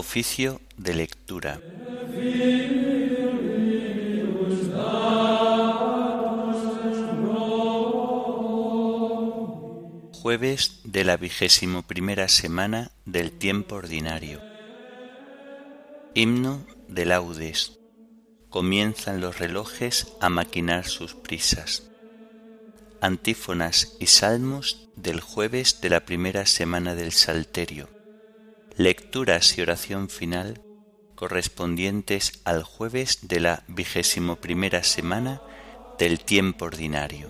Oficio de lectura. Jueves de la vigésimo primera semana del tiempo ordinario. Himno de laudes. Comienzan los relojes a maquinar sus prisas. Antífonas y salmos del jueves de la primera semana del Salterio Lecturas y oración final correspondientes al jueves de la vigésimo semana del tiempo ordinario.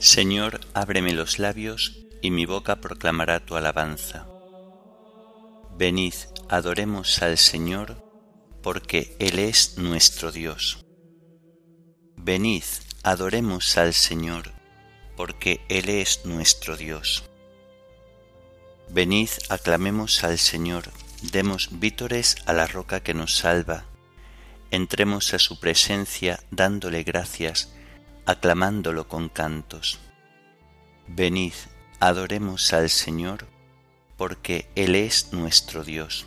Señor, ábreme los labios y mi boca proclamará tu alabanza. Venid, adoremos al Señor porque Él es nuestro Dios. Venid, adoremos al Señor, porque Él es nuestro Dios. Venid, aclamemos al Señor, demos vítores a la roca que nos salva, entremos a su presencia dándole gracias, aclamándolo con cantos. Venid, adoremos al Señor, porque Él es nuestro Dios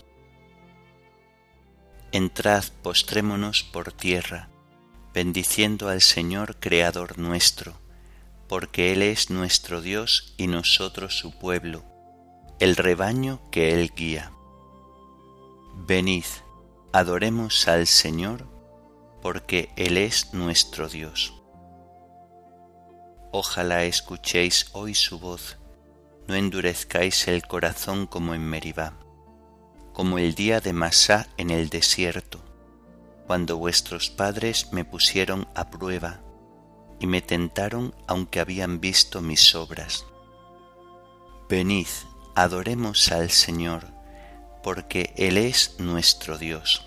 Entrad, postrémonos por tierra, bendiciendo al Señor Creador nuestro, porque Él es nuestro Dios y nosotros su pueblo, el rebaño que Él guía. Venid, adoremos al Señor, porque Él es nuestro Dios. Ojalá escuchéis hoy su voz, no endurezcáis el corazón como en Meribá como el día de Masá en el desierto, cuando vuestros padres me pusieron a prueba y me tentaron aunque habían visto mis obras. Venid, adoremos al Señor, porque Él es nuestro Dios.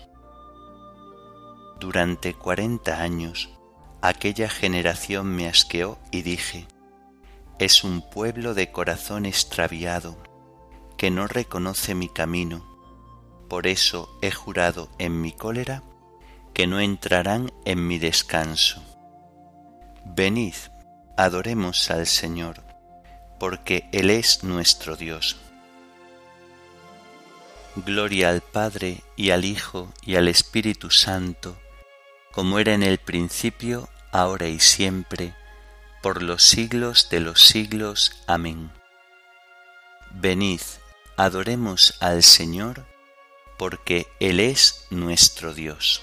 Durante cuarenta años aquella generación me asqueó y dije, es un pueblo de corazón extraviado, que no reconoce mi camino por eso he jurado en mi cólera que no entrarán en mi descanso. Venid, adoremos al Señor, porque Él es nuestro Dios. Gloria al Padre y al Hijo y al Espíritu Santo, como era en el principio, ahora y siempre, por los siglos de los siglos. Amén. Venid, adoremos al Señor, porque Él es nuestro Dios.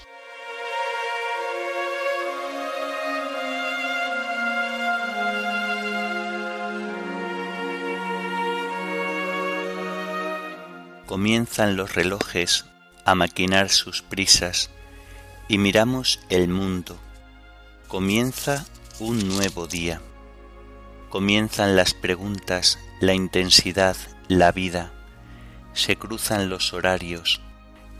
Comienzan los relojes a maquinar sus prisas y miramos el mundo. Comienza un nuevo día. Comienzan las preguntas, la intensidad, la vida se cruzan los horarios,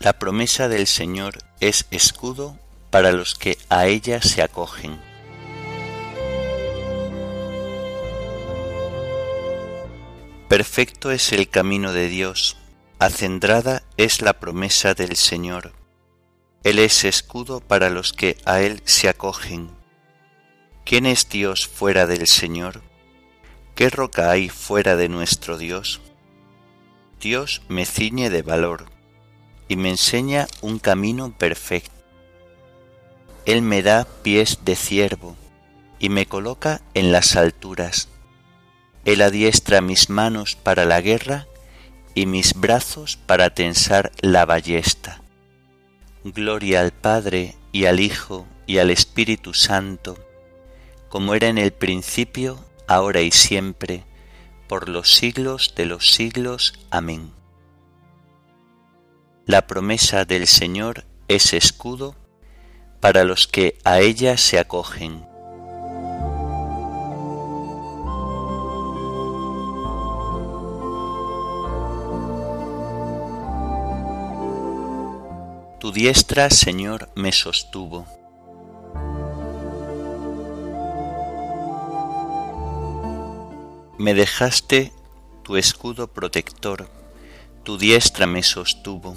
La promesa del Señor es escudo para los que a ella se acogen. Perfecto es el camino de Dios, acendrada es la promesa del Señor. Él es escudo para los que a Él se acogen. ¿Quién es Dios fuera del Señor? ¿qué roca hay fuera de nuestro Dios? Dios me ciñe de valor y me enseña un camino perfecto. Él me da pies de ciervo y me coloca en las alturas. Él adiestra mis manos para la guerra y mis brazos para tensar la ballesta. Gloria al Padre y al Hijo y al Espíritu Santo, como era en el principio, ahora y siempre, por los siglos de los siglos. Amén. La promesa del Señor es escudo para los que a ella se acogen. Tu diestra, Señor, me sostuvo. Me dejaste tu escudo protector, tu diestra me sostuvo.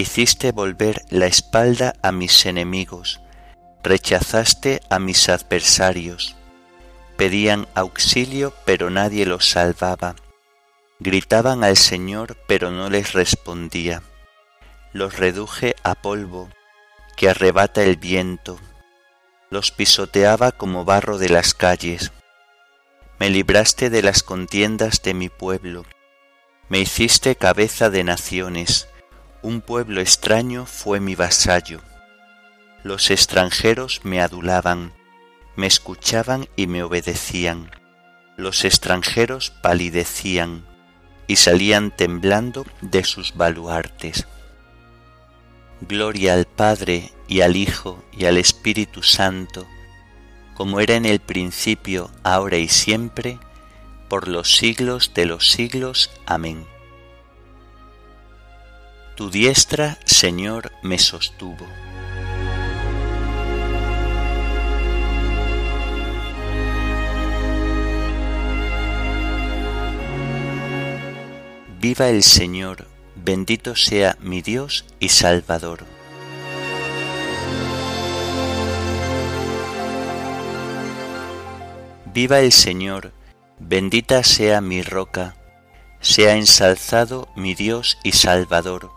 hiciste volver la espalda a mis enemigos, rechazaste a mis adversarios. Pedían auxilio pero nadie los salvaba Gritaban al Señor, pero no les respondía. Los reduje a polvo, que arrebata el viento. Los pisoteaba como barro de las calles. Me libraste de las contiendas de mi pueblo. Me hiciste cabeza de naciones. Un pueblo extraño fue mi vasallo. Los extranjeros me adulaban, me escuchaban y me obedecían. Los extranjeros palidecían y salían temblando de sus baluartes. Gloria al Padre y al Hijo y al Espíritu Santo, como era en el principio, ahora y siempre, por los siglos de los siglos. Amén. Tu diestra, Señor, me sostuvo. Viva el Señor, bendito sea mi Dios y Salvador. Viva el Señor, bendita sea mi roca, sea ensalzado mi Dios y Salvador,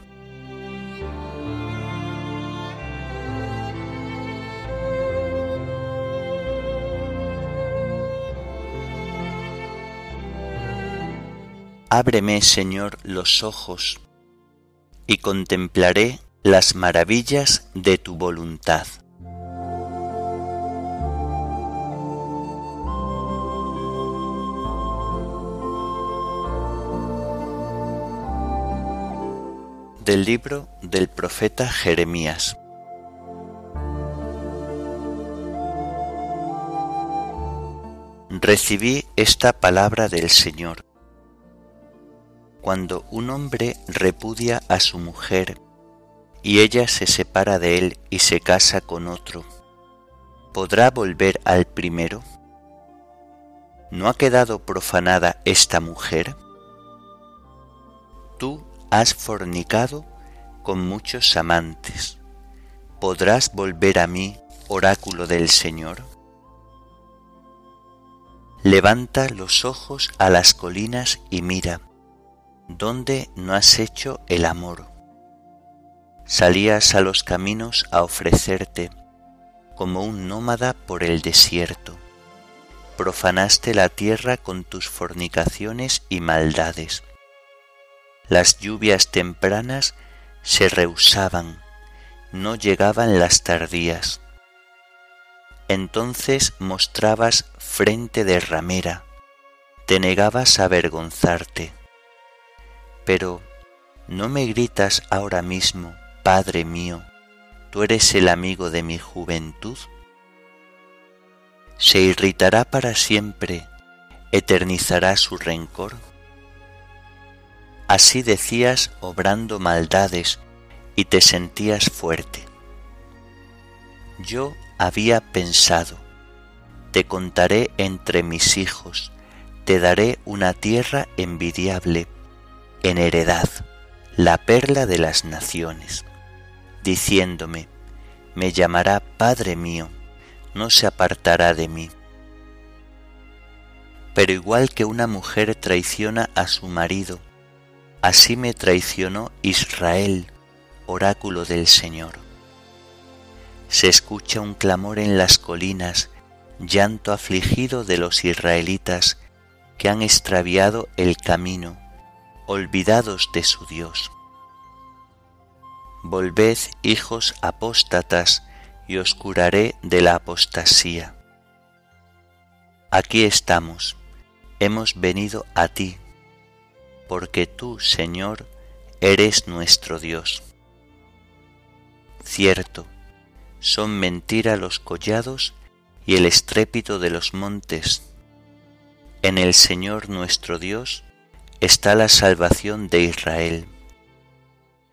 Ábreme, Señor, los ojos, y contemplaré las maravillas de tu voluntad. del libro del profeta Jeremías. Recibí esta palabra del Señor. Cuando un hombre repudia a su mujer y ella se separa de él y se casa con otro, ¿podrá volver al primero? ¿No ha quedado profanada esta mujer? Tú has fornicado con muchos amantes, ¿podrás volver a mí, oráculo del Señor? Levanta los ojos a las colinas y mira, ¿dónde no has hecho el amor? Salías a los caminos a ofrecerte, como un nómada por el desierto. Profanaste la tierra con tus fornicaciones y maldades. Las lluvias tempranas se rehusaban, no llegaban las tardías. Entonces mostrabas frente de ramera, te negabas a avergonzarte. Pero, ¿no me gritas ahora mismo, Padre mío, tú eres el amigo de mi juventud? ¿Se irritará para siempre, eternizará su rencor? Así decías obrando maldades y te sentías fuerte. Yo había pensado, te contaré entre mis hijos, te daré una tierra envidiable, en heredad, la perla de las naciones, diciéndome, me llamará Padre mío, no se apartará de mí. Pero igual que una mujer traiciona a su marido, así me traicionó Israel, oráculo del Señor. Se escucha un clamor en las colinas, llanto afligido de los israelitas que han extraviado el camino, olvidados de su Dios. Volved, hijos apóstatas, y os curaré de la apostasía. Aquí estamos, hemos venido a ti, porque tú, Señor, eres nuestro Dios. Cierto, son mentira los collados y el estrépito de los montes. En el Señor nuestro Dios está la salvación de Israel.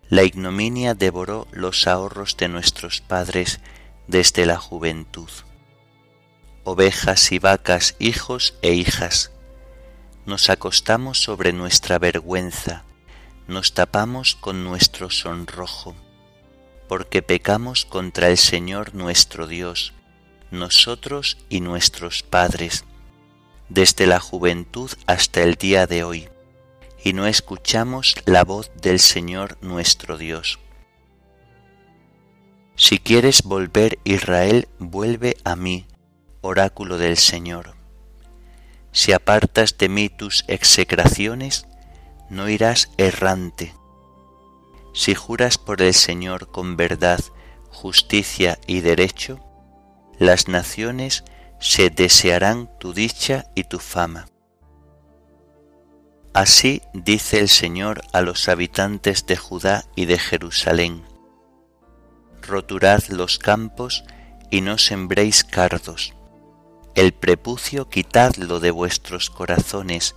La ignominia devoró los ahorros de nuestros padres desde la juventud. Ovejas y vacas, hijos e hijas, nos acostamos sobre nuestra vergüenza, nos tapamos con nuestro sonrojo porque pecamos contra el Señor nuestro Dios, nosotros y nuestros padres, desde la juventud hasta el día de hoy, y no escuchamos la voz del Señor nuestro Dios. Si quieres volver Israel, vuelve a mí, oráculo del Señor. Si apartas de mí tus execraciones, no irás errante, si juras por el Señor con verdad, justicia y derecho, las naciones se desearán tu dicha y tu fama. Así dice el Señor a los habitantes de Judá y de Jerusalén. Roturad los campos y no sembréis cardos. El prepucio quitadlo de vuestros corazones,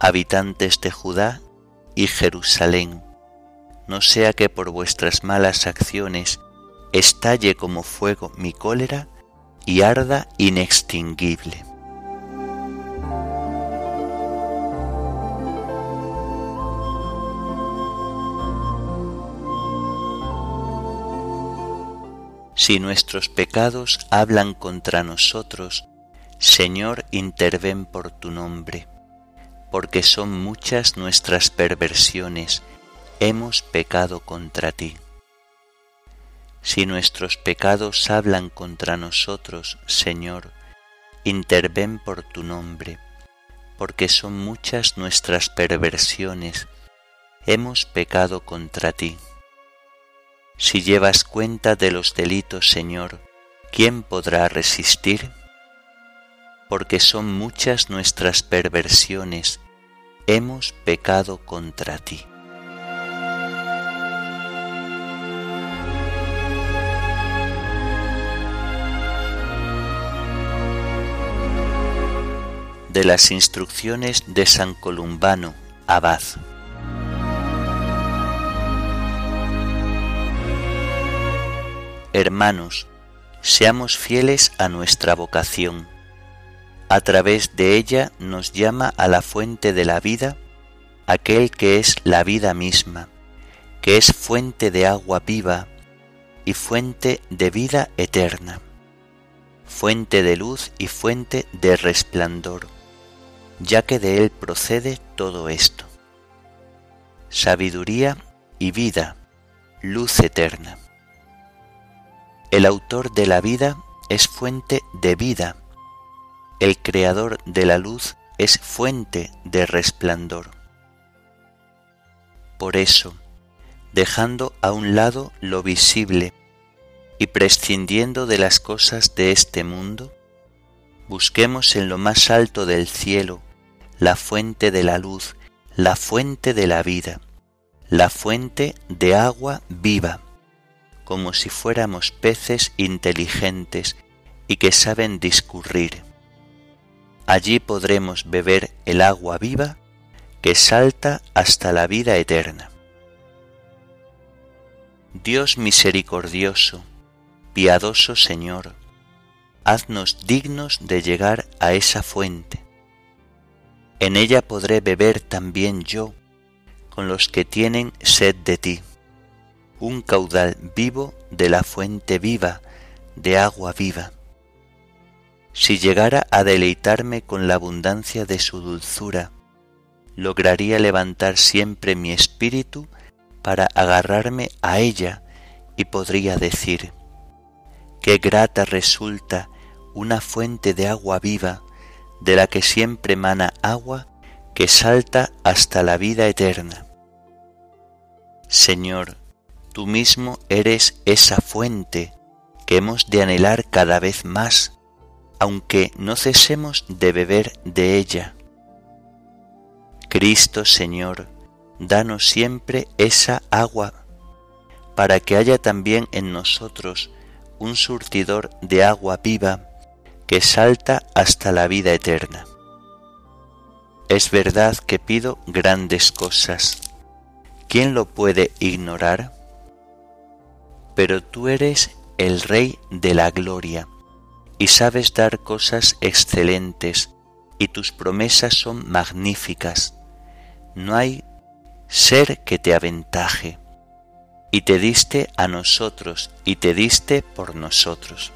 habitantes de Judá y Jerusalén no sea que por vuestras malas acciones estalle como fuego mi cólera y arda inextinguible. Si nuestros pecados hablan contra nosotros, Señor, interven por tu nombre, porque son muchas nuestras perversiones, hemos pecado contra ti. Si nuestros pecados hablan contra nosotros, Señor, interven por tu nombre, porque son muchas nuestras perversiones, hemos pecado contra ti. Si llevas cuenta de los delitos, Señor, ¿quién podrá resistir? Porque son muchas nuestras perversiones, hemos pecado contra ti. de las instrucciones de San Columbano, abad. Hermanos, seamos fieles a nuestra vocación. A través de ella nos llama a la fuente de la vida aquel que es la vida misma, que es fuente de agua viva y fuente de vida eterna, fuente de luz y fuente de resplandor, ya que de Él procede todo esto. Sabiduría y vida, luz eterna. El autor de la vida es fuente de vida, el creador de la luz es fuente de resplandor. Por eso, dejando a un lado lo visible y prescindiendo de las cosas de este mundo, busquemos en lo más alto del cielo la fuente de la luz, la fuente de la vida, la fuente de agua viva, como si fuéramos peces inteligentes y que saben discurrir. Allí podremos beber el agua viva que salta hasta la vida eterna. Dios misericordioso, piadoso Señor, haznos dignos de llegar a esa fuente. En ella podré beber también yo, con los que tienen sed de ti, un caudal vivo de la fuente viva, de agua viva. Si llegara a deleitarme con la abundancia de su dulzura, lograría levantar siempre mi espíritu para agarrarme a ella y podría decir, qué grata resulta una fuente de agua viva de la que siempre emana agua que salta hasta la vida eterna. Señor, tú mismo eres esa fuente que hemos de anhelar cada vez más aunque no cesemos de beber de ella. Cristo Señor, danos siempre esa agua, para que haya también en nosotros un surtidor de agua viva que salta hasta la vida eterna. Es verdad que pido grandes cosas. ¿Quién lo puede ignorar? Pero tú eres el Rey de la Gloria y sabes dar cosas excelentes, y tus promesas son magníficas. No hay ser que te aventaje, y te diste a nosotros, y te diste por nosotros.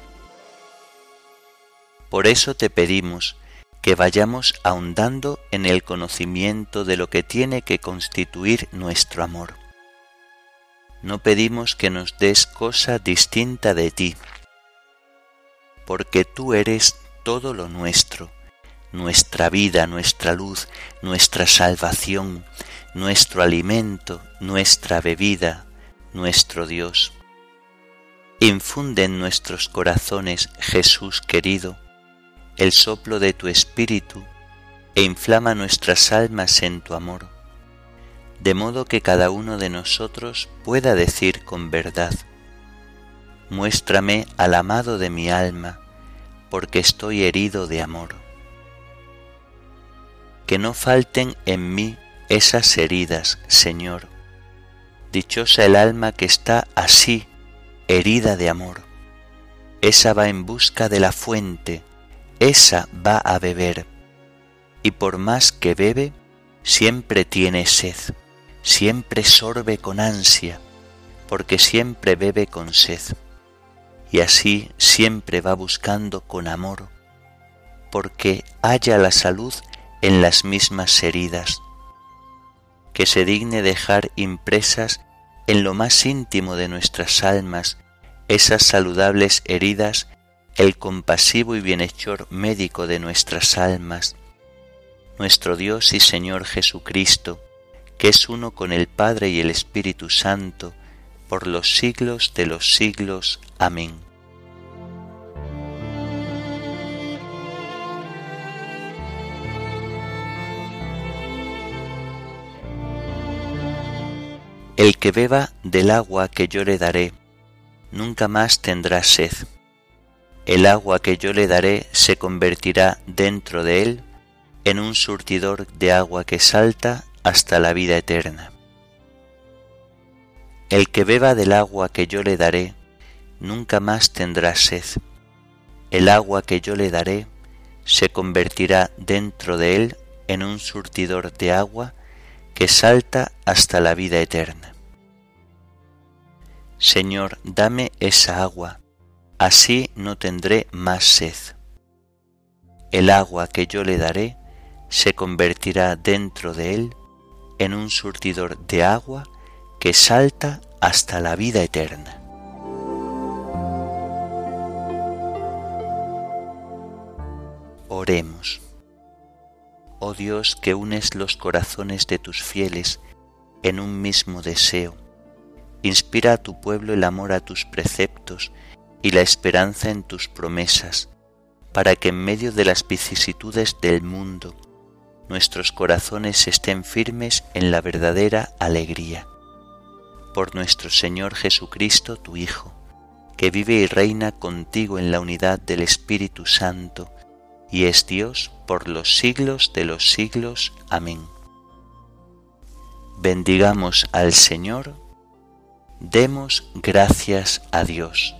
Por eso te pedimos que vayamos ahondando en el conocimiento de lo que tiene que constituir nuestro amor. No pedimos que nos des cosa distinta de ti, porque tú eres todo lo nuestro, nuestra vida, nuestra luz, nuestra salvación, nuestro alimento, nuestra bebida, nuestro Dios. Infunde en nuestros corazones, Jesús querido, el soplo de tu Espíritu e inflama nuestras almas en tu amor, de modo que cada uno de nosotros pueda decir con verdad, muéstrame al amado de mi alma, porque estoy herido de amor. Que no falten en mí esas heridas, Señor. Dichosa el alma que está así, herida de amor. Esa va en busca de la fuente, esa va a beber. Y por más que bebe, siempre tiene sed, siempre sorbe con ansia, porque siempre bebe con sed y así siempre va buscando con amor, porque haya la salud en las mismas heridas, que se digne dejar impresas en lo más íntimo de nuestras almas esas saludables heridas el compasivo y bienhechor médico de nuestras almas, nuestro Dios y Señor Jesucristo, que es uno con el Padre y el Espíritu Santo, por los siglos de los siglos. Amén. El que beba del agua que yo le daré, nunca más tendrá sed. El agua que yo le daré se convertirá dentro de él en un surtidor de agua que salta hasta la vida eterna. El que beba del agua que yo le daré, nunca más tendrá sed. El agua que yo le daré se convertirá dentro de él en un surtidor de agua que salta hasta la vida eterna. Señor, dame esa agua, así no tendré más sed. El agua que yo le daré se convertirá dentro de él en un surtidor de agua que salta hasta la vida eterna. Oremos. Oh Dios que unes los corazones de tus fieles en un mismo deseo, inspira a tu pueblo el amor a tus preceptos y la esperanza en tus promesas, para que en medio de las vicisitudes del mundo nuestros corazones estén firmes en la verdadera alegría. Por nuestro Señor Jesucristo, tu Hijo, que vive y reina contigo en la unidad del Espíritu Santo, y es Dios por los siglos de los siglos. Amén. Bendigamos al Señor, demos gracias a Dios.